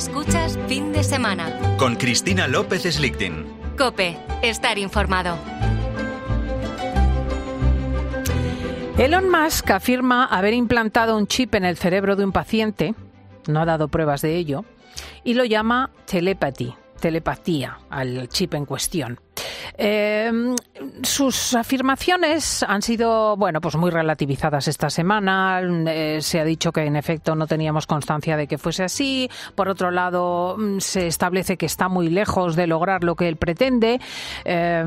Escuchas fin de semana. Con Cristina López Slichting. Cope, estar informado. Elon Musk afirma haber implantado un chip en el cerebro de un paciente, no ha dado pruebas de ello, y lo llama telepathy, telepatía al chip en cuestión. Eh, sus afirmaciones han sido, bueno, pues muy relativizadas esta semana. Eh, se ha dicho que en efecto no teníamos constancia de que fuese así. Por otro lado, mm, se establece que está muy lejos de lograr lo que él pretende. Eh,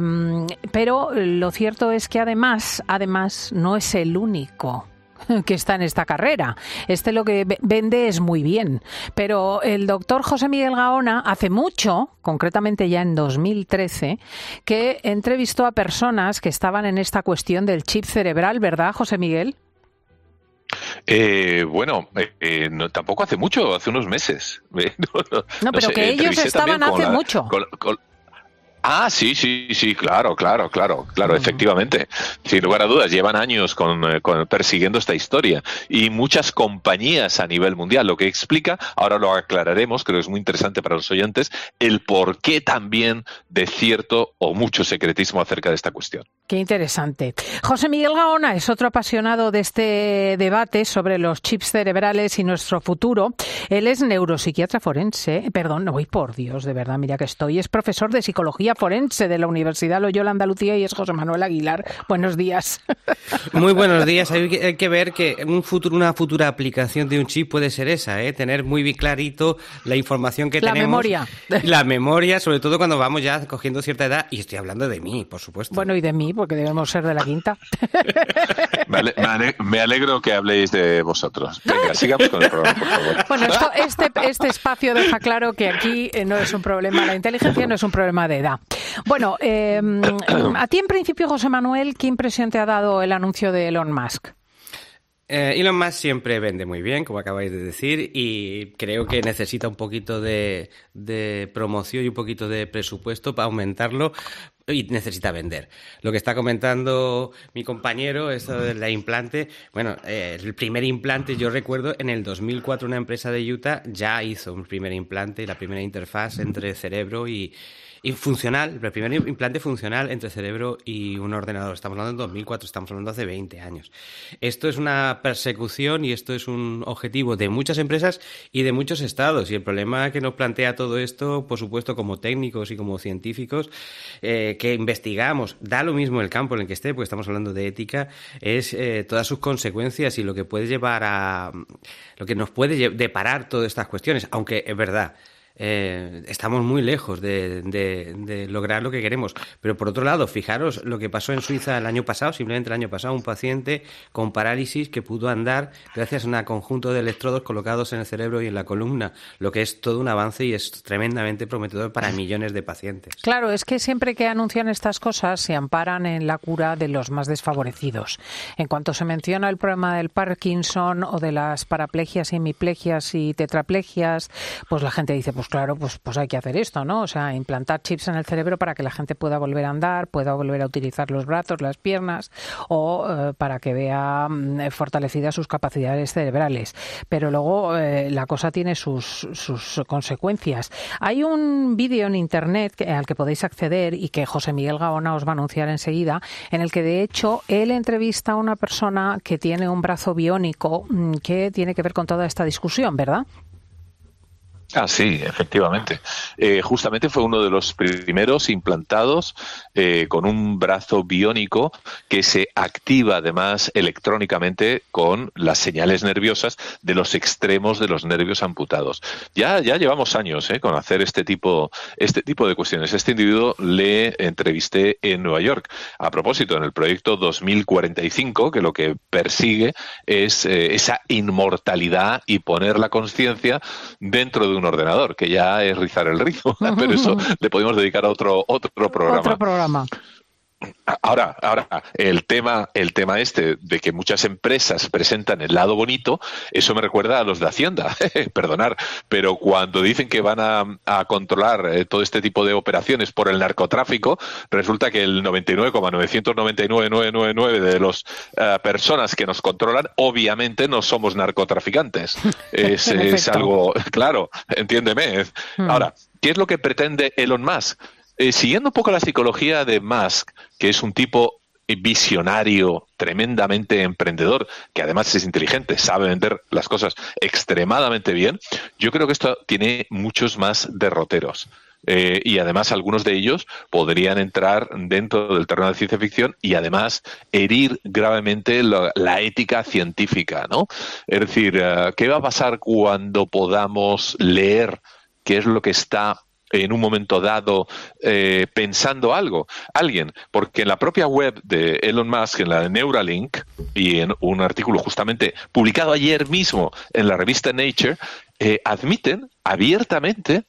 pero lo cierto es que además, además, no es el único que está en esta carrera. Este lo que vende es muy bien. Pero el doctor José Miguel Gaona hace mucho, concretamente ya en 2013, que entrevistó a personas que estaban en esta cuestión del chip cerebral, ¿verdad, José Miguel? Eh, bueno, eh, eh, tampoco hace mucho, hace unos meses. No, pero que ellos estaban hace mucho. Ah, sí, sí, sí, claro, claro, claro, claro, efectivamente. Sin lugar a dudas, llevan años eh, con, persiguiendo esta historia y muchas compañías a nivel mundial, lo que explica, ahora lo aclararemos, creo que es muy interesante para los oyentes, el por qué también de cierto o mucho secretismo acerca de esta cuestión. Qué interesante. José Miguel Gaona es otro apasionado de este debate sobre los chips cerebrales y nuestro futuro. Él es neuropsiquiatra forense, perdón, no voy por Dios, de verdad, mira que estoy, es profesor de psicología forense de la Universidad Loyola Andalucía y es José Manuel Aguilar. Buenos días. Muy buenos días. Hay que, ver que un futuro, una futura aplicación de un chip puede ser esa, ¿eh? tener muy clarito la información que tenemos. La memoria. La memoria, sobre todo cuando vamos ya cogiendo cierta edad. Y estoy hablando de mí, por supuesto. Bueno, y de mí, porque debemos ser de la quinta. me, alegro que habléis de vosotros. Venga, sigamos con el programa, por favor. Bueno, este, este espacio deja claro que aquí eh, no es un problema, la inteligencia no es un problema de edad. Bueno, em, a ti en principio, José Manuel, ¿qué impresión te ha dado el anuncio de Elon Musk? Eh, Elon Musk siempre vende muy bien, como acabáis de decir, y creo que necesita un poquito de, promoción y un poquito de presupuesto para aumentarlo y necesita vender. Lo que está comentando mi compañero, esto de la implante, bueno, eh, el primer implante, yo recuerdo, en el 2004 una empresa de Utah ya hizo un primer implante, la primera interfaz entre cerebro y, y funcional, el primer implante funcional entre cerebro y un ordenador. Estamos hablando en 2004, estamos hablando hace 20 años. Esto es una persecución y esto es un objetivo de muchas empresas y de muchos estados. Y el problema que nos plantea todo esto, por supuesto, como técnicos y como científicos, eh, que investigamos, da lo mismo el campo en el que esté, porque estamos hablando de ética, es eh, todas sus consecuencias y lo que puede llevar a. lo que nos puede deparar todas estas cuestiones, aunque es verdad eh, estamos muy lejos de, lograr lo que queremos. Pero por otro lado, fijaros lo que pasó en Suiza el año pasado, simplemente el año pasado, un paciente con parálisis que pudo andar gracias a un conjunto de electrodos colocados en el cerebro y en la columna, lo que es todo un avance y es tremendamente prometedor para millones de pacientes. Claro, es que siempre que anuncian estas cosas se amparan en la cura de los más desfavorecidos. En cuanto se menciona el problema del Parkinson o de las paraplegias, hemiplegias y tetraplegias, pues la gente dice, pues pues claro, pues, pues hay que hacer esto, ¿no? O sea, implantar chips en el cerebro para que la gente pueda volver a andar, pueda volver a utilizar los brazos, las piernas o eh, para que vea mm, fortalecidas sus capacidades cerebrales. Pero luego eh, la cosa tiene sus, sus consecuencias. Hay un vídeo en Internet al que podéis acceder y que José Miguel Gaona os va a anunciar enseguida, en el que de hecho él entrevista a una persona que tiene un brazo biónico mm, que tiene que ver con toda esta discusión, ¿verdad? Ah, sí, efectivamente. Eh, justamente fue uno de los primeros implantados eh, con un brazo biónico que se activa además electrónicamente con las señales nerviosas de los extremos de los nervios amputados. Ya, ya llevamos años eh, con hacer este tipo, este tipo de cuestiones. Este individuo le entrevisté en Nueva York. A propósito, en el proyecto 2045, que lo que persigue es esa inmortalidad y poner la conciencia dentro de un ordenador, que ya es rizar el rizo, pero eso le podemos dedicar a otro, otro programa. Otro programa. Ahora, ahora, el tema, el tema este de que muchas empresas presentan el lado bonito, eso me recuerda a los de Hacienda, perdonar, pero cuando dicen que van a, controlar eh, todo este tipo de operaciones por el narcotráfico, resulta que el 99,999999 de las uh, personas que nos controlan, obviamente no somos narcotraficantes. es, es algo, claro, entiéndeme. Hmm. Ahora, ¿qué es lo que pretende Elon Musk? Eh, siguiendo un poco la psicología de Musk, que es un tipo visionario, tremendamente emprendedor, que además es inteligente, sabe vender las cosas extremadamente bien, yo creo que esto tiene muchos más derroteros. Eh, y además algunos de ellos podrían entrar dentro del terreno de ciencia ficción y además herir gravemente la, ética científica, ¿no? Es decir, eh, ¿qué va a pasar cuando podamos leer qué es lo que está en un momento dado eh, pensando algo, alguien, porque en la propia web de Elon Musk, en la de Neuralink, y en un artículo justamente publicado ayer mismo en la revista Nature, eh, admiten abiertamente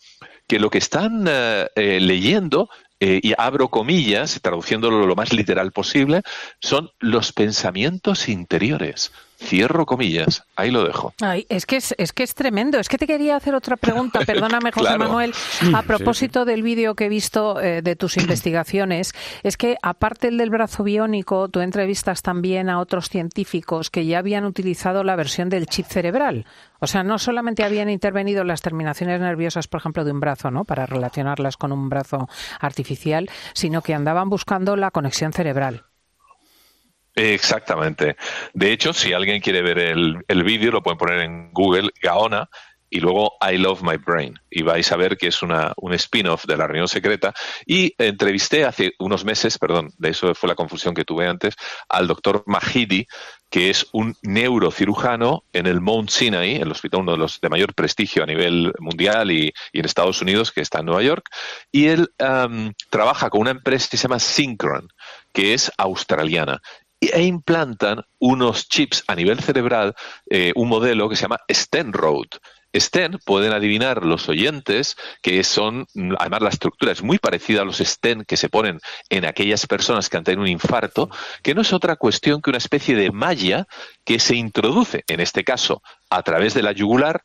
que lo que están eh, leyendo y abro comillas, traduciéndolo lo más literal posible, son los pensamientos interiores. Cierro comillas, ahí lo dejo. es, que es, que es tremendo. Es que te quería hacer otra pregunta, perdóname José Manuel, a propósito del vídeo que he visto eh, de tus investigaciones. Es que aparte del brazo biónico, tú entrevistas también a otros científicos que ya habían utilizado la versión del chip cerebral. O sea, no solamente habían intervenido las terminaciones nerviosas, por ejemplo, de un brazo, ¿no? Para relacionarlas con un brazo artificial, sino que andaban buscando la conexión cerebral. Exactamente. De hecho, si alguien quiere ver el, el vídeo, lo pueden poner en Google, Gaona, y luego I Love My Brain. Y vais a ver que es una, un spin-off de la reunión secreta. Y entrevisté hace unos meses, perdón, de eso fue la confusión que tuve antes, al doctor Mahidi, que es un neurocirujano en el Mount Sinai, el hospital uno de los de mayor prestigio a nivel mundial y, en Estados Unidos, que está en Nueva York. Y él trabaja con una empresa que se llama Synchron, que es australiana e implantan unos chips a nivel cerebral, eh, un modelo que se llama Stenroad. Sten, pueden adivinar los oyentes que son, además la estructura es muy parecida a los Sten que se ponen en aquellas personas que han tenido un infarto, que no es otra cuestión que una especie de malla que se introduce, en este caso, a través de la yugular.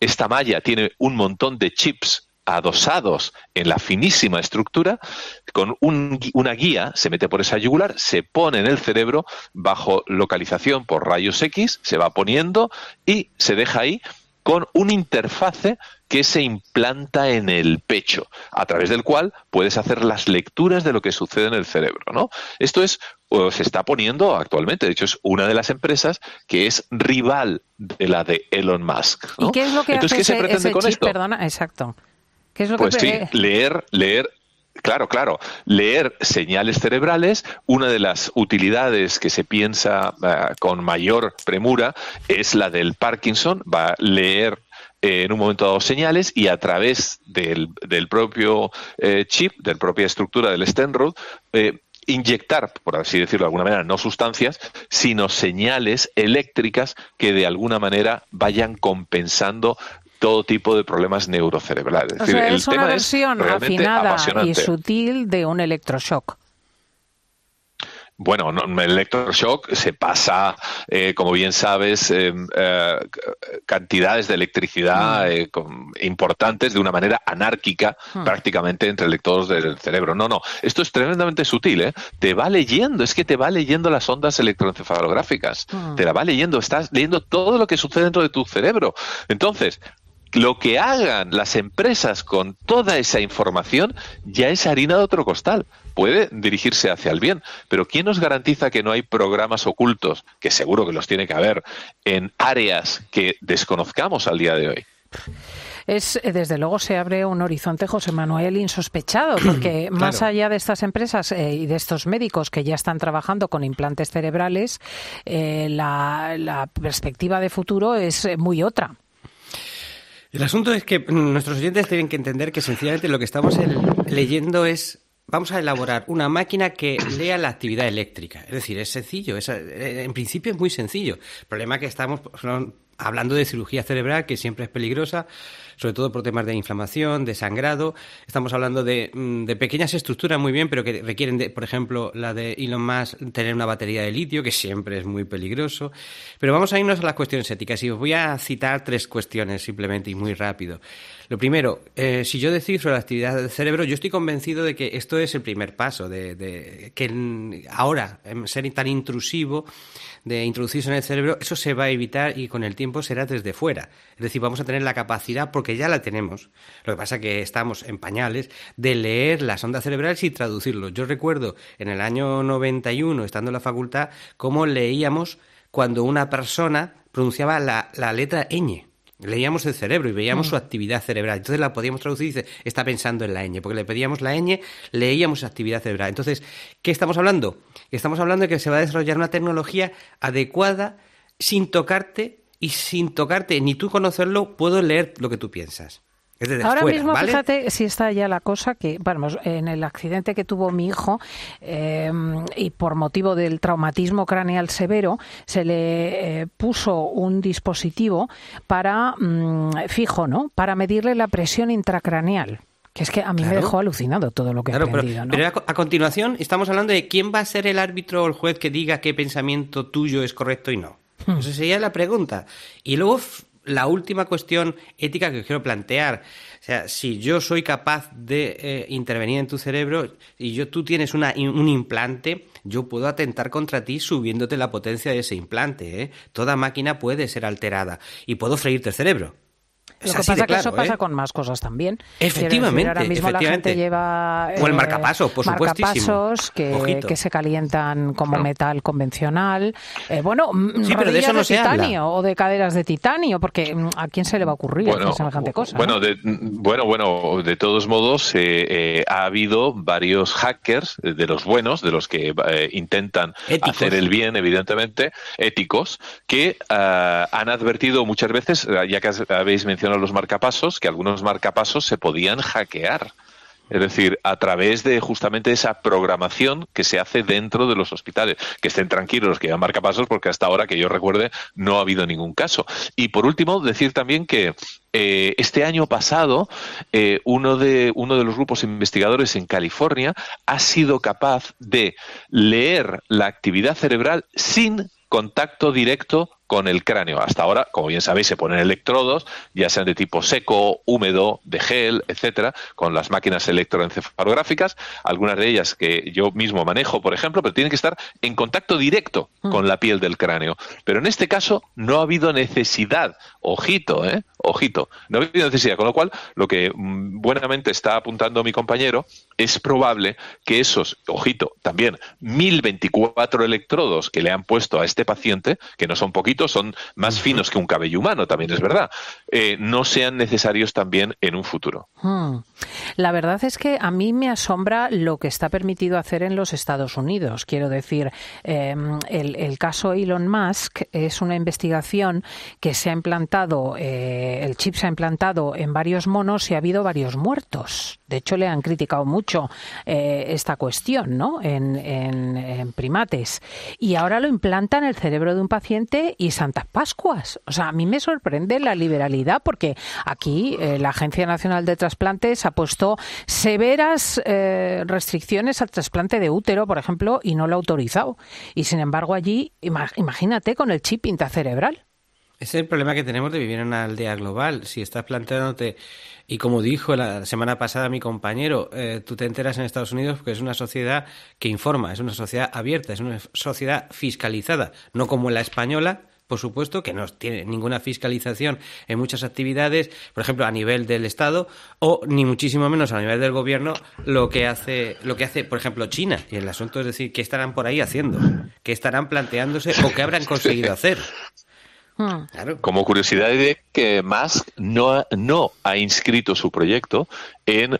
Esta malla tiene un montón de chips adosados en la finísima estructura, con una guía, se mete por esa yugular, se pone en el cerebro bajo localización por rayos X, se va poniendo y se deja ahí con un interfase que se implanta en el pecho, a través del cual puedes hacer las lecturas de lo que sucede en el cerebro, ¿no? Esto es se está poniendo actualmente, de hecho es una de las empresas que es rival de la de Elon Musk, ¿Y qué es lo que hace se pretende con esto? Perdona, exacto pues sí, leer, leer Claro, claro. Leer señales cerebrales, una de las utilidades que se piensa eh, con mayor premura es la del Parkinson. Va a leer eh, en un momento dado señales y a través del, propio eh, chip, de la propia estructura del Stenrod, inyectar, por así decirlo de alguna manera, no sustancias, sino señales eléctricas que de alguna manera vayan compensando todo tipo de problemas neurocerebrales. es, es una versión afinada y sutil de un electroshock. Bueno, el electroshock se pasa, eh, como bien sabes, eh, cantidades de electricidad mm. eh, importantes de una manera anárquica mm. prácticamente entre electrodos del cerebro. No, no, esto es tremendamente sutil. Te va leyendo, es que te va leyendo las ondas electroencefalográficas. Mm. Te la va leyendo, estás leyendo todo lo que sucede dentro de tu cerebro. Entonces, lo que hagan las empresas con toda esa información ya es harina de otro costal. Puede dirigirse hacia el bien, pero ¿quién nos garantiza que no hay programas ocultos, que seguro que los tiene que haber, en áreas que desconozcamos al día de hoy? es desde luego se abre un horizonte, José Manuel, insospechado, porque más allá de estas empresas eh, y de estos médicos que ya están trabajando con implantes cerebrales, eh, la perspectiva de futuro es muy otra. El asunto es que nuestros oyentes tienen que entender que sencillamente lo que estamos leyendo es vamos a elaborar una máquina que lea la actividad eléctrica. Es decir, es sencillo, es, en principio es muy sencillo. El problema es que estamos, son hablando de cirugía cerebral, que siempre es peligrosa, sobre todo por temas de inflamación, de sangrado. Estamos hablando de, mm, de pequeñas estructuras muy bien, pero que requieren, de, por ejemplo, la de Elon Musk, tener una batería de litio, que siempre es muy peligroso. Pero vamos a irnos a las cuestiones éticas y os voy a citar tres cuestiones simplemente y muy rápido. Lo primero, eh, si yo decido sobre la actividad del cerebro, yo estoy convencido de que esto es el primer paso, de, de que ahora, ser tan intrusivo, de introducirse en el cerebro, eso se va a evitar y con el tiempo será desde fuera. Es decir, vamos a tener la capacidad, porque ya la tenemos, lo que pasa es que estamos en pañales, de leer las ondas cerebrales y traducirlo. Yo recuerdo en el año 91, estando en la facultad, cómo leíamos cuando una persona pronunciaba la, la letra ñ leíamos el cerebro y veíamos mm. su actividad cerebral. Entonces la podíamos traducir y dice, está pensando en la ñ, porque le pedíamos la ñ, leíamos su actividad cerebral. Entonces, ¿qué estamos hablando? Estamos hablando de que se va a desarrollar una tecnología adecuada sin tocarte y sin tocarte ni tú conocerlo, puedo leer lo que tú piensas. Ahora mismo, fíjate si está ya la cosa que, vamos, en el accidente que tuvo mi hijo em, y por motivo del traumatismo craneal severo, se le eh, puso un dispositivo para, mm, fijo, ¿no? Para medirle la presión intracraneal. Que es que a mí me dejó alucinado todo lo que he aprendido. Pero, a, continuación estamos hablando de quién va a ser el árbitro o el juez que diga qué pensamiento tuyo es correcto y no. Hmm. Esa sería la pregunta. Y luego la última cuestión ética que quiero plantear. O sea, si yo soy capaz de eh, intervenir en tu cerebro y yo, tú tienes una, un implante, yo puedo atentar contra ti subiéndote la potencia de ese implante. ¿eh? Toda máquina puede ser alterada y puedo freírte el cerebro. Lo que pasa es que eso pasa ¿eh? con más cosas también. Efectivamente. ahora mismo la gente lleva. o el eh, marcapasos, por marcapasos que, que, se calientan como metal convencional. Eh, bueno, sí, pero de eso no se titanio o de caderas de titanio, porque mm, ¿a quién se le va a ocurrir bueno, semejante cosa? Bueno, de, bueno, bueno, de todos modos, ha habido varios hackers, de los buenos, de los que intentan hacer el bien, evidentemente, éticos, que han advertido muchas veces, ya que habéis mencionado los marcapasos, que algunos marcapasos se podían hackear. Es decir, a través de justamente esa programación que se hace dentro de los hospitales. Que estén tranquilos los que llevan marcapasos, porque hasta ahora que yo recuerde no ha habido ningún caso. Y por último, decir también que eh, este año pasado eh, uno, de, uno de los grupos investigadores en California ha sido capaz de leer la actividad cerebral sin contacto directo con el cráneo. Hasta ahora, como bien sabéis, se ponen electrodos, ya sean de tipo seco, húmedo, de gel, etcétera, con las máquinas electroencefalográficas, algunas de ellas que yo mismo manejo, por ejemplo, pero tienen que estar en contacto directo mm. con la piel del cráneo. Pero en este caso no ha habido necesidad, ojito, ¿eh? Ojito, no ha habido necesidad, con lo cual lo que mm, buenamente está apuntando mi compañero es probable que esos, ojito, también 1024 electrodos que le han puesto a este paciente, que no son poquitos, son más finos que un cabello humano, también es verdad, eh, no sean necesarios también en un futuro. Hmm. La verdad es que a mí me asombra lo que está permitido hacer en los Estados Unidos. Quiero decir, em, el, caso Elon Musk es una investigación que se ha implantado, eh, el chip se ha implantado en varios monos y ha habido varios muertos. De hecho, le han criticado mucho eh, esta cuestión ¿no? En, en, primates. Y ahora lo implanta en el cerebro de un paciente y Santas Pascuas. O sea, a mí me sorprende la liberalidad porque aquí eh, la Agencia Nacional de Trasplantes ha puesto severas eh, restricciones al trasplante de útero, por ejemplo, y no lo ha autorizado. Y sin embargo, allí, imagínate con el chip intracerebral. Ese es el problema que tenemos de vivir en una aldea global. Si estás planteándote, y como dijo la semana pasada mi compañero, eh, tú te enteras en Estados Unidos porque es una sociedad que informa, es una sociedad abierta, es una sociedad fiscalizada, no como la española, por supuesto, que no tiene ninguna fiscalización en muchas actividades, por ejemplo, a nivel del Estado, o ni muchísimo menos a nivel del gobierno, lo que hace, lo que hace, por ejemplo, China. Y el asunto es decir, ¿qué estarán por ahí haciendo? ¿Qué estarán planteándose o qué habrán conseguido hacer? Hmm. Como curiosidad de que Musk no, no ha inscrito su proyecto en,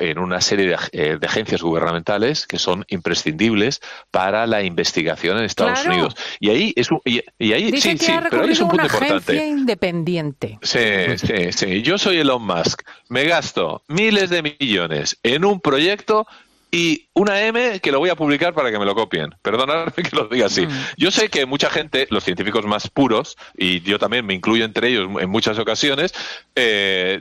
en una serie eh, de, agencias gubernamentales que son imprescindibles para la investigación en Estados Unidos. Y ahí es un, y, ahí sí, sí, pero ahí es un punto importante. independiente. Sí, sí, sí. Yo soy Elon Musk. Me gasto miles de millones en un proyecto y una M que lo voy a publicar para que me lo copien. Perdonadme que lo diga así. Mm. Yo sé que mucha gente, los científicos más puros, y yo también me incluyo entre ellos en muchas ocasiones, eh,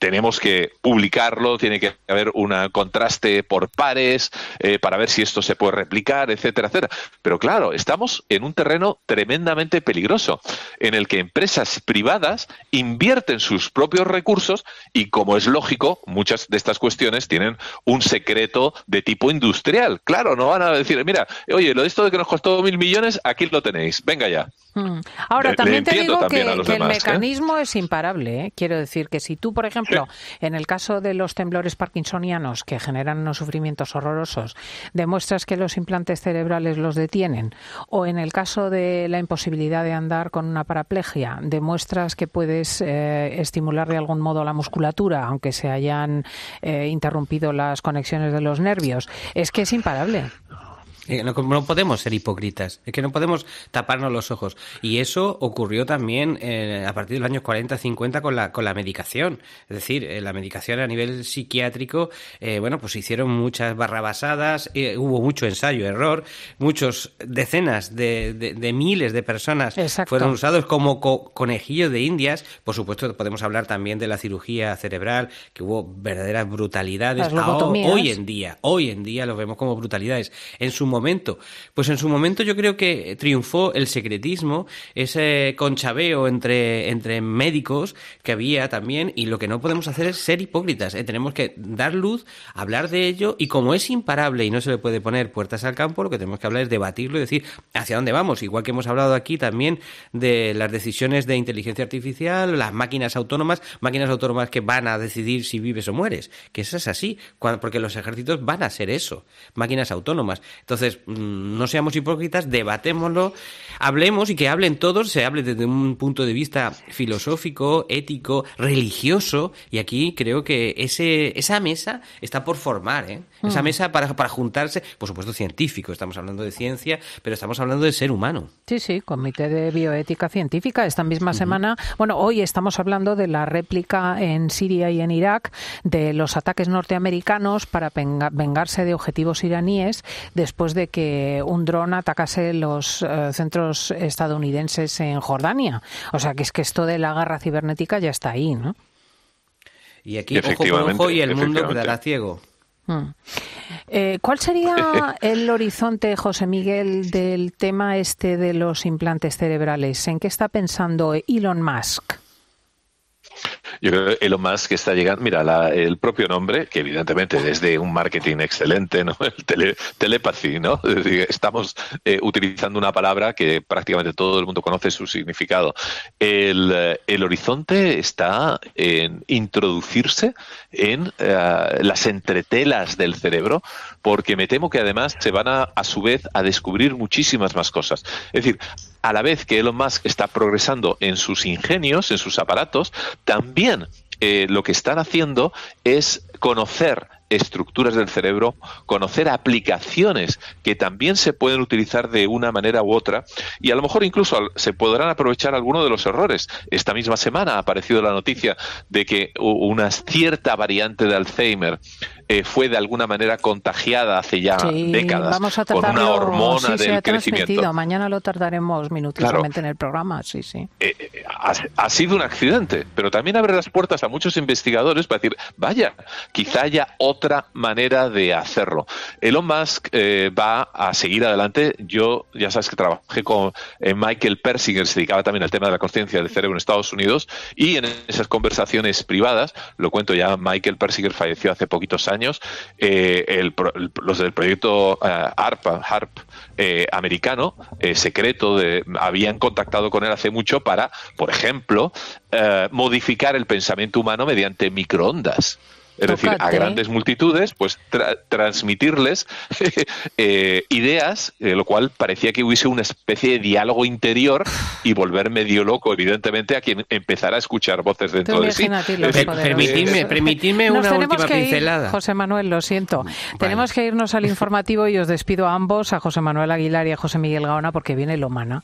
tenemos que publicarlo, tiene que haber un contraste por pares eh, para ver si esto se puede replicar, etcétera, etcétera. Pero claro, estamos en un terreno tremendamente peligroso, en el que empresas privadas invierten sus propios recursos y, como es lógico, muchas de estas cuestiones tienen un secreto de tipo industrial. Claro, no van a decir, mira, oye, lo de esto de que nos costó mil millones, aquí lo tenéis, venga ya. Hmm. Ahora, también te digo que, el ¿eh? mecanismo es imparable. ¿eh? Quiero decir que si tú, por ejemplo, en el caso de los temblores parkinsonianos que generan unos sufrimientos horrorosos, demuestras que los implantes cerebrales los detienen, o en el caso de la imposibilidad de andar con una paraplegia, demuestras que puedes eh, estimular de algún modo la musculatura, aunque se hayan interrumpido las conexiones de los nervios, es que es imparable. Eh, no, podemos ser hipócritas, es que no podemos taparnos los ojos. Y eso ocurrió también eh, a partir de los años 40-50 con la, con la medicación. Es decir, eh, la medicación a nivel psiquiátrico, bueno, pues hicieron muchas barrabasadas, hubo mucho ensayo, error, muchos decenas de, de, miles de personas fueron usados como conejillos de indias. Por supuesto, podemos hablar también de la cirugía cerebral, que hubo verdaderas brutalidades. hoy en día, hoy en día lo vemos como brutalidades. En su momento? Pues en su momento yo creo que triunfó el secretismo, ese conchabeo entre, entre médicos que había también, y lo que no podemos hacer es ser hipócritas. ¿eh? Tenemos que dar luz, hablar de ello, y como es imparable y no se le puede poner puertas al campo, lo que tenemos que hablar es debatirlo y decir hacia dónde vamos. Igual que hemos hablado aquí también de las decisiones de inteligencia artificial, las máquinas autónomas, máquinas autónomas que van a decidir si vives o mueres, que eso es así, porque los ejércitos van a ser eso, máquinas autónomas. Entonces, entonces, mm, no seamos hipócritas, debatémoslo, hablemos y que hablen todos, se hable desde un punto de vista filosófico, ético, religioso, y aquí creo que ese, esa mesa está por formar, ¿eh? Esa mm. mesa para, para juntarse, por supuesto científico, estamos hablando de ciencia, pero estamos hablando de ser humano. Sí, sí, Comité de Bioética Científica. Esta misma semana, bueno, hoy estamos hablando de la réplica en Siria y en Irak de los ataques norteamericanos para vengarse de objetivos iraníes después de que un dron atacase los eh, centros estadounidenses en Jordania. O sea, que es que esto de la guerra cibernética ya está ahí, ¿no? Y aquí ojo por ojo y el mundo quedará ciego. Mm. Eh, ¿Cuál sería el horizonte, José Miguel, del tema este de los implantes cerebrales? ¿En qué está pensando Elon Musk? Yo creo que Elon Musk está llegando, mira, el propio nombre, que evidentemente es de un marketing excelente, ¿no? El tele, telepathy, ¿no? estamos eh, utilizando una palabra que prácticamente todo el mundo conoce su significado. El, eh, el horizonte está en introducirse en eh, las entretelas del cerebro, porque me temo que además se van a, a su vez a descubrir muchísimas más cosas. Es decir, a la vez que Elon Musk está progresando en sus ingenios, en sus aparatos, también eh, lo que están haciendo es conocer estructuras del cerebro, conocer aplicaciones que también se pueden utilizar de una manera u otra y a lo mejor incluso se podrán aprovechar algunos de los errores. Esta misma semana ha aparecido la noticia de que una cierta variante de Alzheimer eh, fue de alguna manera contagiada hace ya décadas por una hormona del crecimiento. Mañana lo tardaremos minutos en el programa, sí, sí. Eh, eh, ha, sido un accidente, pero también abre las puertas a muchos investigadores para decir, vaya, quizá haya otra manera de hacerlo. Elon Musk va a seguir adelante. Yo, ya sabes que trabajé con Michael Persinger, se dedicaba también al tema de la conciencia del cerebro en Estados Unidos, y en esas conversaciones privadas, lo cuento ya, Michael Persinger falleció hace poquitos años, eh, los del proyecto eh, ARPA, HARP eh, americano, secreto, de, habían contactado con él hace mucho para, por ejemplo, modificar el pensamiento humano mediante microondas es decir, a grandes multitudes, pues transmitirles eh, ideas, eh, lo cual parecía que hubiese una especie de diálogo interior y volver medio loco, evidentemente, a quien empezara a escuchar voces dentro de sí. Permitidme, permitidme una última pincelada. José Manuel, lo siento. Tenemos que irnos al informativo y os despido a ambos, a José Manuel Aguilar y a José Miguel Gaona, porque viene Lomana.